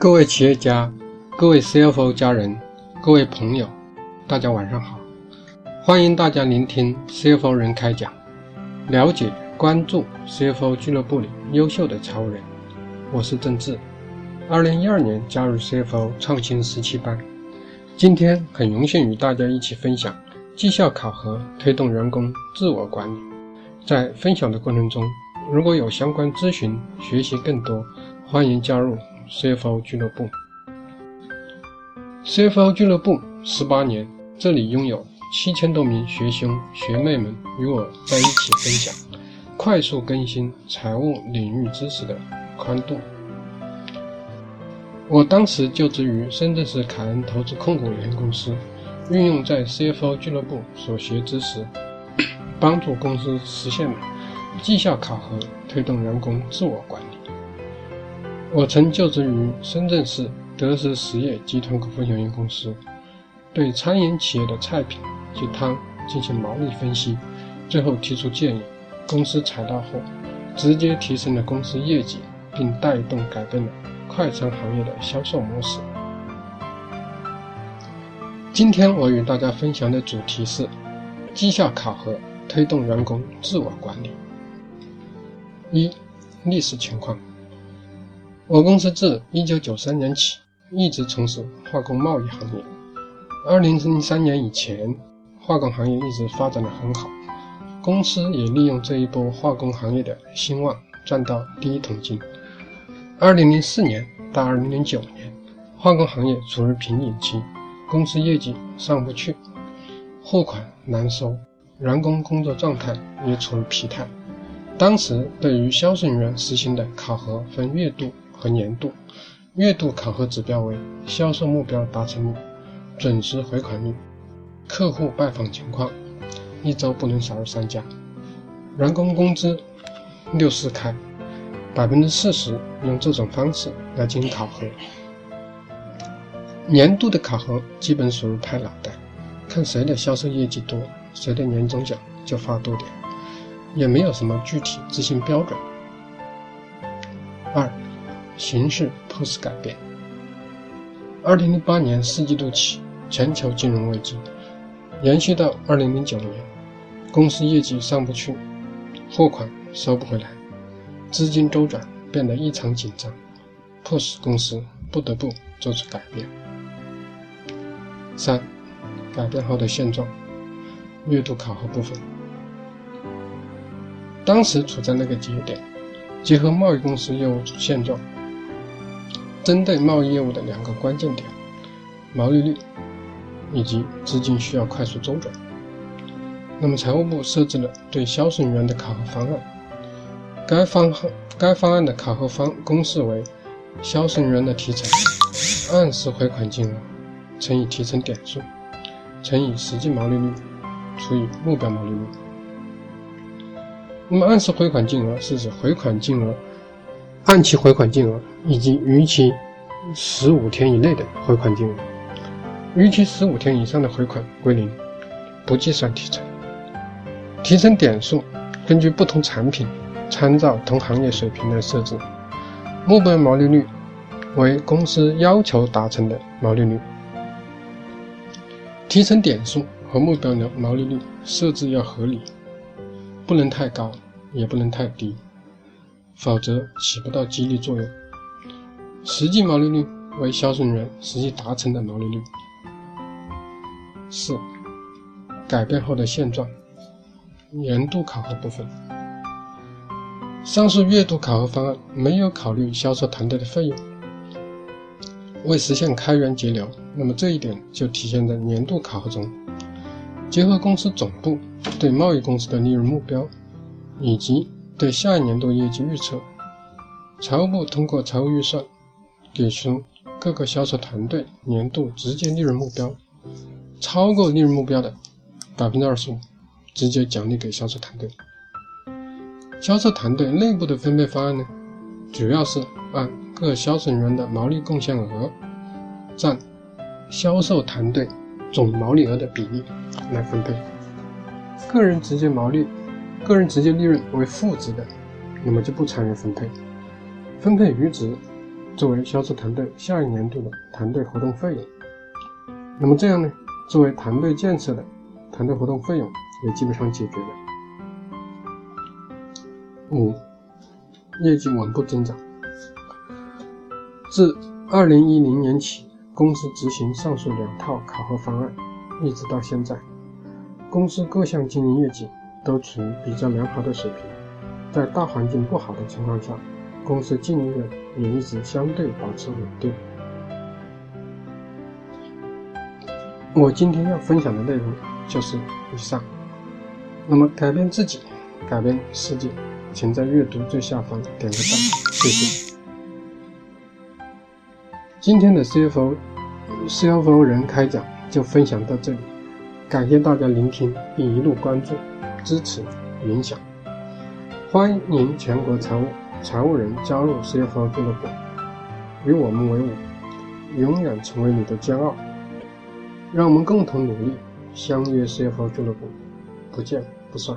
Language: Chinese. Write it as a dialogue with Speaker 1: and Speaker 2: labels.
Speaker 1: 各位企业家、各位 CFO 家人、各位朋友，大家晚上好！欢迎大家聆听 CFO 人开讲，了解、关注 CFO 俱乐部里优秀的财务人。我是郑志，二零一二年加入 CFO 创新十七班，今天很荣幸与大家一起分享绩效考核推动员工自我管理。在分享的过程中，如果有相关咨询、学习更多，欢迎加入。CFO 俱乐部，CFO 俱乐部十八年，这里拥有七千多名学兄学妹们与我在一起分享，快速更新财务领域知识的宽度。我当时就职于深圳市凯恩投资控股有限公司，运用在 CFO 俱乐部所学知识，帮助公司实现了绩效考核，推动员工自我管理。我曾就职于深圳市德实实业集团股份有限公司，对餐饮企业的菜品及汤进行毛利分析，最后提出建议，公司采纳后，直接提升了公司业绩，并带动改变了快餐行业的销售模式。今天我与大家分享的主题是绩效考核推动员工自我管理。一、历史情况。我公司自1993年起一直从事化工贸易行业。2003年以前，化工行业一直发展的很好，公司也利用这一波化工行业的兴旺赚到第一桶金。2004年到2009年，化工行业处于瓶颈期，公司业绩上不去，货款难收，员工工作状态也处于疲态。当时对于销售人员实行的考核分月度。和年度、月度考核指标为销售目标达成率、准时回款率、客户拜访情况，一周不能少于三家。员工工资六四开，百分之四十用这种方式来进行考核。年度的考核基本属于拍脑袋，看谁的销售业绩多，谁的年终奖就发多点，也没有什么具体执行标准。二。形势迫使改变。二零零八年四季度起，全球金融危机延续到二零零九年，公司业绩上不去，货款收不回来，资金周转变得异常紧张，迫使公司不得不做出改变。三、改变后的现状。月度考核部分，当时处在那个节点，结合贸易公司业务现状。针对贸易业务的两个关键点，毛利率以及资金需要快速周转。那么财务部设置了对销售人员的考核方案，该方该方案的考核方公式为销售人员的提成按时回款金额乘以提成点数乘以实际毛利率除以目标毛利率。那么按时回款金额是指回款金额。按期回款金额以及逾期十五天以内的回款金额，逾期十五天以上的回款归零，不计算提成。提成点数根据不同产品，参照同行业水平来设置。目标毛利率为公司要求达成的毛利率。提成点数和目标的毛利率设置要合理，不能太高，也不能太低。否则起不到激励作用。实际毛利率为销售人员实际达成的毛利率。四、改变后的现状。年度考核部分，上述月度考核方案没有考虑销售团队的费用，为实现开源节流，那么这一点就体现在年度考核中。结合公司总部对贸易公司的利润目标，以及对下一年度业绩预测，财务部通过财务预算给出各个销售团队年度直接利润目标，超过利润目标的百分之二十五，直接奖励给销售团队。销售团队内部的分配方案呢，主要是按各销售人员的毛利贡献额占销售团队总毛利额的比例来分配，个人直接毛利。个人直接利润为负值的，那么就不参与分配。分配余值作为销售团队下一年度的团队活动费用。那么这样呢，作为团队建设的团队活动费用也基本上解决了。五，业绩稳步增长。自二零一零年起，公司执行上述两套考核方案，一直到现在，公司各项经营业绩都处于比较良好的水平。在大环境不好的情况下，公司净利润也一直相对保持稳定。我今天要分享的内容就是以上。那么，改变自己，改变世界。请在阅读最下方点个赞，谢谢。今天的 CFO CFO 人开讲就分享到这里，感谢大家聆听并一路关注、支持、影响。欢迎全国财务财务人加入 CFO 俱乐部，与我们为伍，永远成为你的骄傲。让我们共同努力，相约 CFO 俱乐部，不见不散。